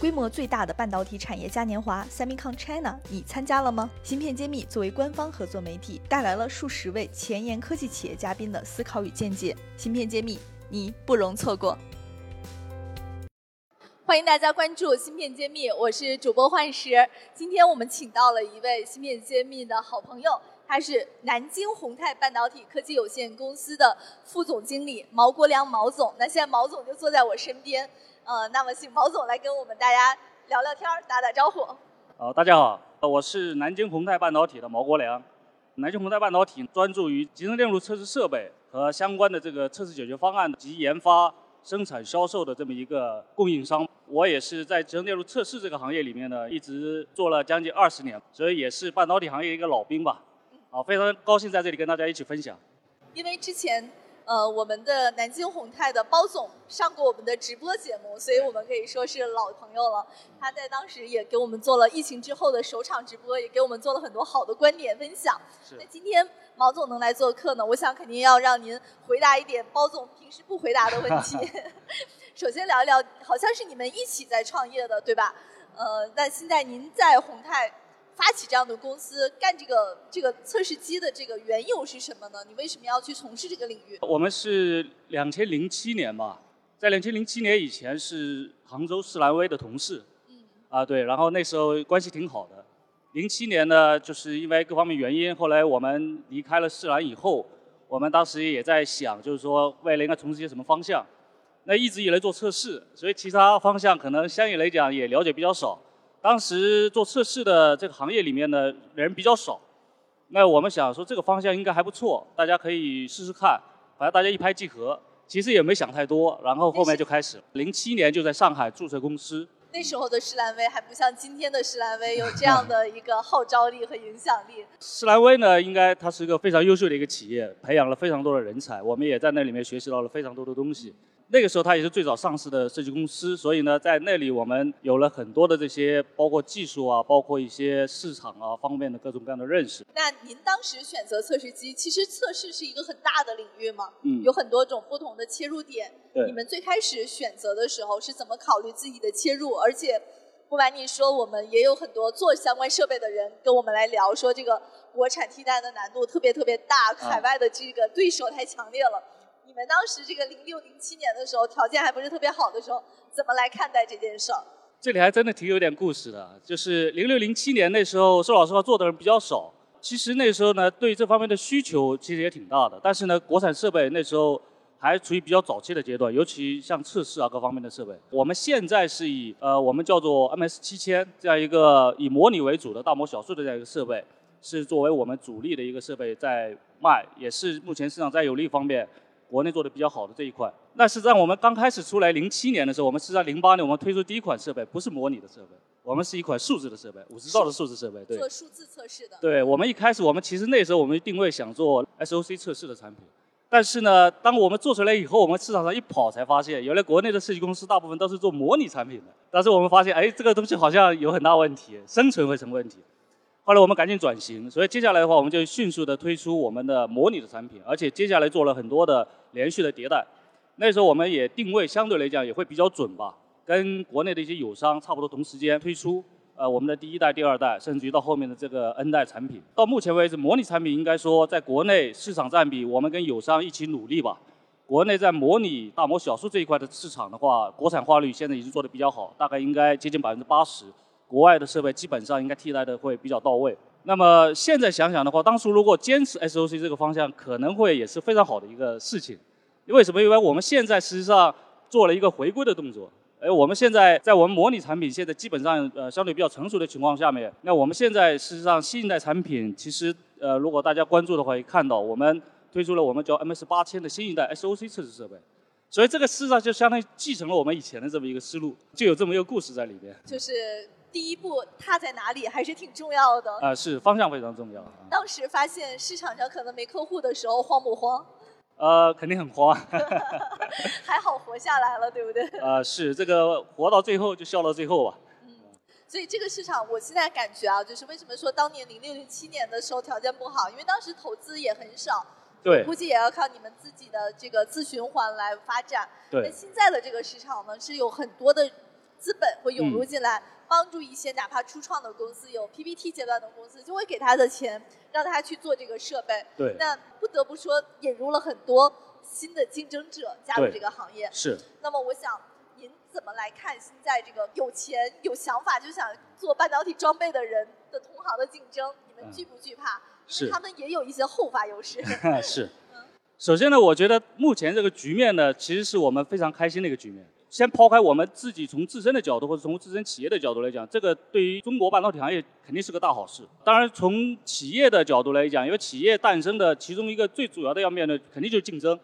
规模最大的半导体产业嘉年华 SemiCon China，你参加了吗？芯片揭秘作为官方合作媒体，带来了数十位前沿科技企业嘉宾的思考与见解。芯片揭秘，你不容错过。欢迎大家关注芯片揭秘，我是主播幻石。今天我们请到了一位芯片揭秘的好朋友，他是南京宏泰半导体科技有限公司的副总经理毛国良毛总。那现在毛总就坐在我身边，呃，那么请毛总来跟我们大家聊聊天儿，打打招呼。好，大家好，我是南京宏泰半导体的毛国良。南京宏泰半导体专注于集成电路测试设备和相关的这个测试解决方案及研发。生产销售的这么一个供应商，我也是在集成电路测试这个行业里面呢，一直做了将近二十年，所以也是半导体行业一个老兵吧。啊，非常高兴在这里跟大家一起分享。因为之前。呃，我们的南京宏泰的包总上过我们的直播节目，所以我们可以说是老朋友了。他在当时也给我们做了疫情之后的首场直播，也给我们做了很多好的观点分享。那今天毛总能来做客呢，我想肯定要让您回答一点包总平时不回答的问题。首先聊一聊，好像是你们一起在创业的，对吧？呃，那现在您在宏泰。发起这样的公司干这个这个测试机的这个缘由是什么呢？你为什么要去从事这个领域？我们是两千零七年吧，在两千零七年以前是杭州世兰威的同事，嗯，啊对，然后那时候关系挺好的。零七年呢，就是因为各方面原因，后来我们离开了世兰以后，我们当时也在想，就是说未来应该从事些什么方向。那一直以来做测试，所以其他方向可能相对来讲也了解比较少。当时做测试的这个行业里面呢，人比较少，那我们想说这个方向应该还不错，大家可以试试看，反正大家一拍即合，其实也没想太多，然后后面就开始，零七年就在上海注册公司。那时候的施兰威还不像今天的施兰威有这样的一个号召力和影响力。施兰威呢，应该它是一个非常优秀的一个企业，培养了非常多的人才，我们也在那里面学习到了非常多的东西。那个时候，它也是最早上市的设计公司，所以呢，在那里我们有了很多的这些，包括技术啊，包括一些市场啊方面的各种各样的认识。那您当时选择测试机，其实测试是一个很大的领域嘛，嗯，有很多种不同的切入点。对。你们最开始选择的时候是怎么考虑自己的切入？而且，不瞒你说，我们也有很多做相关设备的人跟我们来聊，说这个国产替代的难度特别特别大，海外的这个对手太强烈了。你们当时这个零六零七年的时候，条件还不是特别好的时候，怎么来看待这件事儿？这里还真的挺有点故事的。就是零六零七年那时候，说老实话，做的人比较少。其实那时候呢，对这方面的需求其实也挺大的。但是呢，国产设备那时候还处于比较早期的阶段，尤其像测试啊各方面的设备。我们现在是以呃我们叫做 MS 七千这样一个以模拟为主的大模小数的这样一个设备，是作为我们主力的一个设备在卖，也是目前市场在有利方面。国内做的比较好的这一块，那是在我们刚开始出来零七年的时候，我们是在零八年我们推出第一款设备，不是模拟的设备，我们是一款数字的设备，五十兆的数字设备，对。做数字测试的。对，我们一开始我们其实那时候我们定位想做 SOC 测试的产品，但是呢，当我们做出来以后，我们市场上一跑才发现，原来国内的设计公司大部分都是做模拟产品的，但是我们发现，哎，这个东西好像有很大问题，生存会成问题。后来我们赶紧转型，所以接下来的话，我们就迅速的推出我们的模拟的产品，而且接下来做了很多的连续的迭代。那时候我们也定位相对来讲也会比较准吧，跟国内的一些友商差不多同时间推出，呃，我们的第一代、第二代，甚至于到后面的这个 N 代产品。到目前为止，模拟产品应该说在国内市场占比，我们跟友商一起努力吧。国内在模拟大模小数这一块的市场的话，国产化率现在已经做得比较好，大概应该接近百分之八十。国外的设备基本上应该替代的会比较到位。那么现在想想的话，当初如果坚持 SOC 这个方向，可能会也是非常好的一个事情。为什么？因为我们现在实际上做了一个回归的动作。哎，我们现在在我们模拟产品现在基本上呃相对比较成熟的情况下面，那我们现在事实上新一代产品其实呃如果大家关注的话，也看到我们推出了我们叫 MS 八千的新一代 SOC 测试设备。所以这个事实上就相当于继承了我们以前的这么一个思路，就有这么一个故事在里边。就是。第一步踏在哪里还是挺重要的啊，是方向非常重要。当时发现市场上可能没客户的时候，慌不慌？呃，肯定很慌。还好活下来了，对不对？呃，是这个活到最后就笑到最后吧。嗯，所以这个市场我现在感觉啊，就是为什么说当年零六零七年的时候条件不好，因为当时投资也很少。对。估计也要靠你们自己的这个自循环来发展。对。那现在的这个市场呢，是有很多的。资本会涌入进来，帮助一些哪怕初创的公司、有 PPT 阶段的公司，就会给他的钱，让他去做这个设备。对。那不得不说，引入了很多新的竞争者加入这个行业。是。那么我想。您怎么来看现在这个有钱有想法就想做半导体装备的人的同行的竞争？你们惧不惧怕？是，他们也有一些后发优势。是。首先呢，我觉得目前这个局面呢，其实是我们非常开心的一个局面。先抛开我们自己从自身的角度或者从自身企业的角度来讲，这个对于中国半导体行业肯定是个大好事。当然，从企业的角度来讲，因为企业诞生的其中一个最主要的要面对，肯定就是竞争。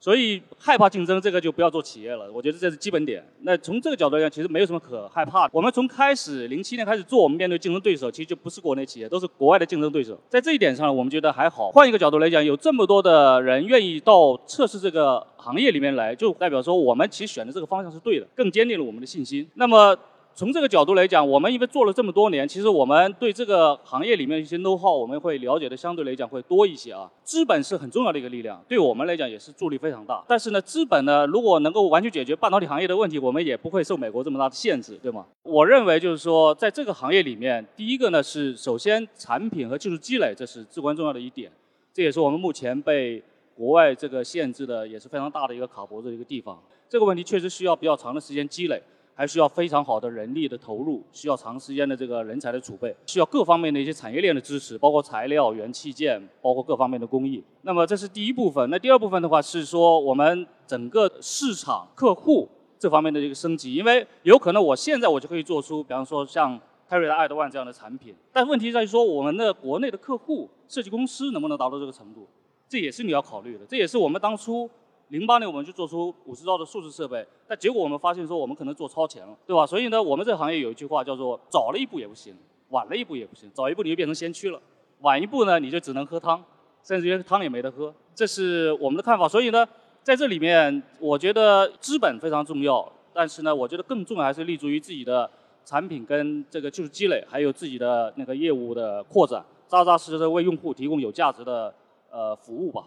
所以害怕竞争，这个就不要做企业了。我觉得这是基本点。那从这个角度来讲，其实没有什么可害怕的。我们从开始零七年开始做，我们面对竞争对手，其实就不是国内企业，都是国外的竞争对手。在这一点上，我们觉得还好。换一个角度来讲，有这么多的人愿意到测试这个行业里面来，就代表说我们其实选的这个方向是对的，更坚定了我们的信心。那么。从这个角度来讲，我们因为做了这么多年，其实我们对这个行业里面一些 know how，我们会了解的相对来讲会多一些啊。资本是很重要的一个力量，对我们来讲也是助力非常大。但是呢，资本呢，如果能够完全解决半导体行业的问题，我们也不会受美国这么大的限制，对吗？我认为就是说，在这个行业里面，第一个呢是首先产品和技术积累，这是至关重要的一点。这也是我们目前被国外这个限制的也是非常大的一个卡脖子的一个地方。这个问题确实需要比较长的时间积累。还需要非常好的人力的投入，需要长时间的这个人才的储备，需要各方面的一些产业链的支持，包括材料、元器件，包括各方面的工艺。那么这是第一部分。那第二部分的话是说我们整个市场客户这方面的一个升级，因为有可能我现在我就可以做出，比方说像泰瑞的爱德万这样的产品，但问题在于说我们的国内的客户设计公司能不能达到这个程度，这也是你要考虑的，这也是我们当初。零八年我们就做出五十兆的数字设备，但结果我们发现说我们可能做超前了，对吧？所以呢，我们这个行业有一句话叫做早了一步也不行，晚了一步也不行。早一步你就变成先驱了，晚一步呢你就只能喝汤，甚至于汤也没得喝。这是我们的看法。所以呢，在这里面，我觉得资本非常重要，但是呢，我觉得更重要还是立足于自己的产品跟这个技术积累，还有自己的那个业务的扩展，扎扎实实的为用户提供有价值的呃服务吧。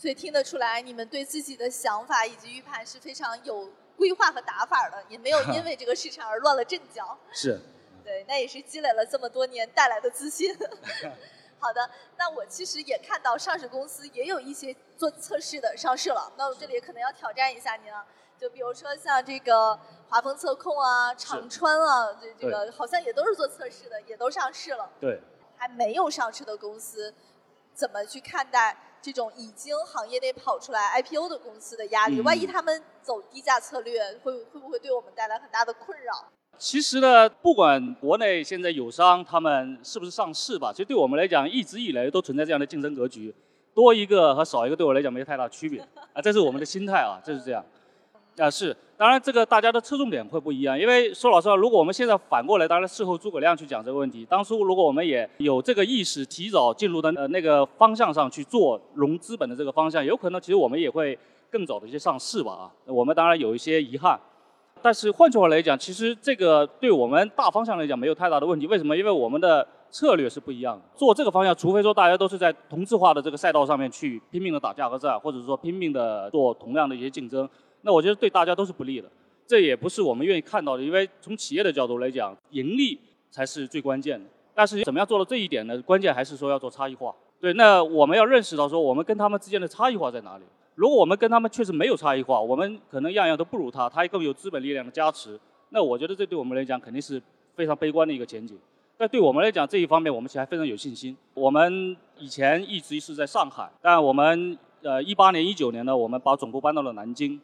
所以听得出来，你们对自己的想法以及预判是非常有规划和打法的，也没有因为这个市场而乱了阵脚。是。对，那也是积累了这么多年带来的自信。好的，那我其实也看到上市公司也有一些做测试的上市了，那我这里可能要挑战一下您了，就比如说像这个华丰测控啊、长川啊，这这个好像也都是做测试的，也都上市了。对。还没有上市的公司，怎么去看待？这种已经行业内跑出来 IPO 的公司的压力，万一他们走低价策略，会会不会对我们带来很大的困扰？其实呢，不管国内现在友商他们是不是上市吧，其实对我们来讲，一直以来都存在这样的竞争格局，多一个和少一个对我来讲没有太大区别啊，这是我们的心态啊，就是这样。啊是，当然这个大家的侧重点会不一样，因为说老实话，如果我们现在反过来，当然事后诸葛亮去讲这个问题，当初如果我们也有这个意识，提早进入的呃那个方向上去做融资本的这个方向，有可能其实我们也会更早的一些上市吧啊，我们当然有一些遗憾，但是换句话来讲，其实这个对我们大方向来讲没有太大的问题，为什么？因为我们的策略是不一样的，做这个方向，除非说大家都是在同质化的这个赛道上面去拼命的打价格战，或者说拼命的做同样的一些竞争。那我觉得对大家都是不利的，这也不是我们愿意看到的。因为从企业的角度来讲，盈利才是最关键的。但是怎么样做到这一点呢？关键还是说要做差异化。对，那我们要认识到说，我们跟他们之间的差异化在哪里。如果我们跟他们确实没有差异化，我们可能样样都不如他，他更有资本力量的加持。那我觉得这对我们来讲肯定是非常悲观的一个前景。但对我们来讲这一方面，我们其实还非常有信心。我们以前一直是在上海，但我们呃一八年、一九年呢，我们把总部搬到了南京。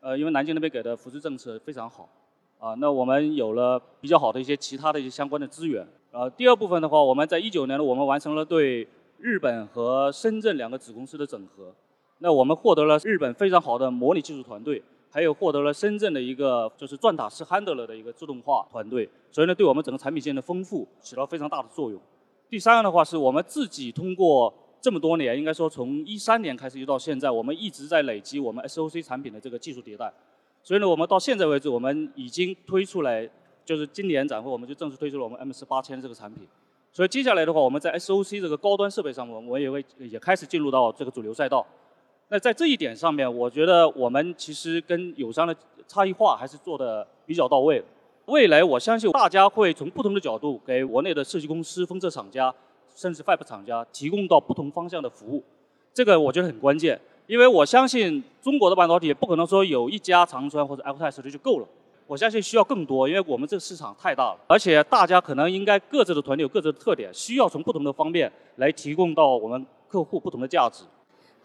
呃，因为南京那边给的扶持政策非常好，啊，那我们有了比较好的一些其他的一些相关的资源。呃，第二部分的话，我们在一九年呢，我们完成了对日本和深圳两个子公司的整合，那我们获得了日本非常好的模拟技术团队，还有获得了深圳的一个就是钻塔式 handler 的一个自动化团队，所以呢，对我们整个产品线的丰富起到非常大的作用。第三个的话，是我们自己通过。这么多年，应该说从一三年开始一直到现在，我们一直在累积我们 SOC 产品的这个技术迭代。所以呢，我们到现在为止，我们已经推出来，就是今年展会我们就正式推出了我们 M 四八千这个产品。所以接下来的话，我们在 SOC 这个高端设备上，我我也会也开始进入到这个主流赛道。那在这一点上面，我觉得我们其实跟友商的差异化还是做的比较到位。未来我相信大家会从不同的角度给国内的设计公司、封测厂家，甚至 Fab 厂家提供到不同方向的服务，这个我觉得很关键。因为我相信中国的半导体不可能说有一家长川或者 Alcatel 就够了，我相信需要更多，因为我们这个市场太大了，而且大家可能应该各自的团队有各自的特点，需要从不同的方面来提供到我们客户不同的价值。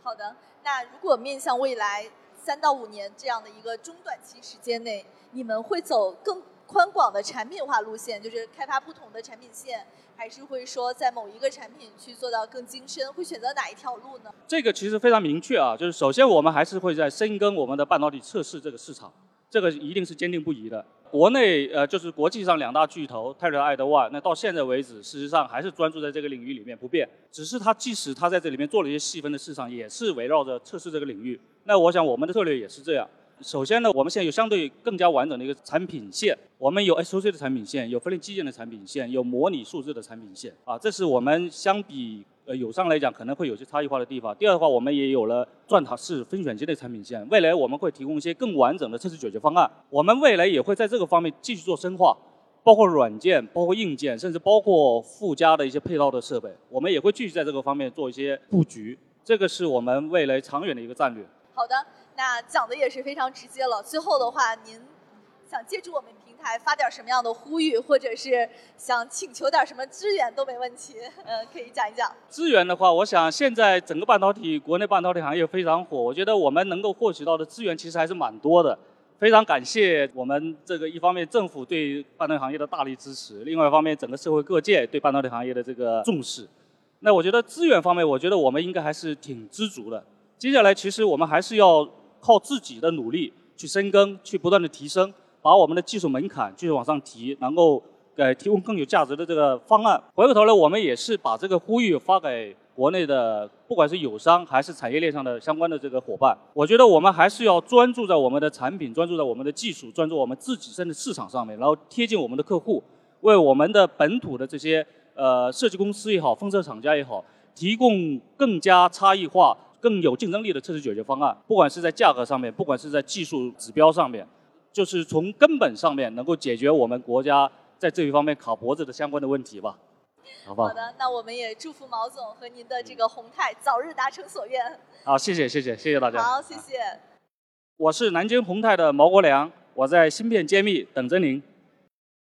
好的，那如果面向未来三到五年这样的一个中短期时间内，你们会走更宽广的产品化路线，就是开发不同的产品线。还是会说在某一个产品去做到更精深，会选择哪一条路呢？这个其实非常明确啊，就是首先我们还是会在深耕我们的半导体测试这个市场，这个一定是坚定不移的。国内呃就是国际上两大巨头泰瑞、爱德万，那到现在为止，事实上还是专注在这个领域里面不变。只是它即使它在这里面做了一些细分的市场，也是围绕着测试这个领域。那我想我们的策略也是这样。首先呢，我们现在有相对更加完整的一个产品线，我们有 SOC 的产品线，有分类基建的产品线，有模拟数字的产品线啊，这是我们相比呃友商来讲可能会有些差异化的地方。第二的话，我们也有了钻塔式分选机的产品线，未来我们会提供一些更完整的测试解决方案。我们未来也会在这个方面继续做深化，包括软件、包括硬件，甚至包括附加的一些配套的设备，我们也会继续在这个方面做一些布局。这个是我们未来长远的一个战略。好的。那讲的也是非常直接了。最后的话，您想借助我们平台发点什么样的呼吁，或者是想请求点什么资源都没问题。嗯，可以讲一讲。资源的话，我想现在整个半导体国内半导体行业非常火，我觉得我们能够获取到的资源其实还是蛮多的。非常感谢我们这个一方面政府对半导体行业的大力支持，另外一方面整个社会各界对半导体行业的这个重视。那我觉得资源方面，我觉得我们应该还是挺知足的。接下来其实我们还是要。靠自己的努力去深耕，去不断的提升，把我们的技术门槛继续往上提，能够呃提供更有价值的这个方案。回过头来，我们也是把这个呼吁发给国内的，不管是友商还是产业链上的相关的这个伙伴。我觉得我们还是要专注在我们的产品，专注在我们的技术，专注我们自己甚至市场上面，然后贴近我们的客户，为我们的本土的这些呃设计公司也好，风车厂家也好，提供更加差异化。更有竞争力的测试解决方案，不管是在价格上面，不管是在技术指标上面，就是从根本上面能够解决我们国家在这一方面卡脖子的相关的问题吧，好？好的，那我们也祝福毛总和您的这个宏泰早日达成所愿。好，谢谢谢谢谢谢大家。好，谢谢。我是南京宏泰的毛国良，我在芯片揭秘等着您。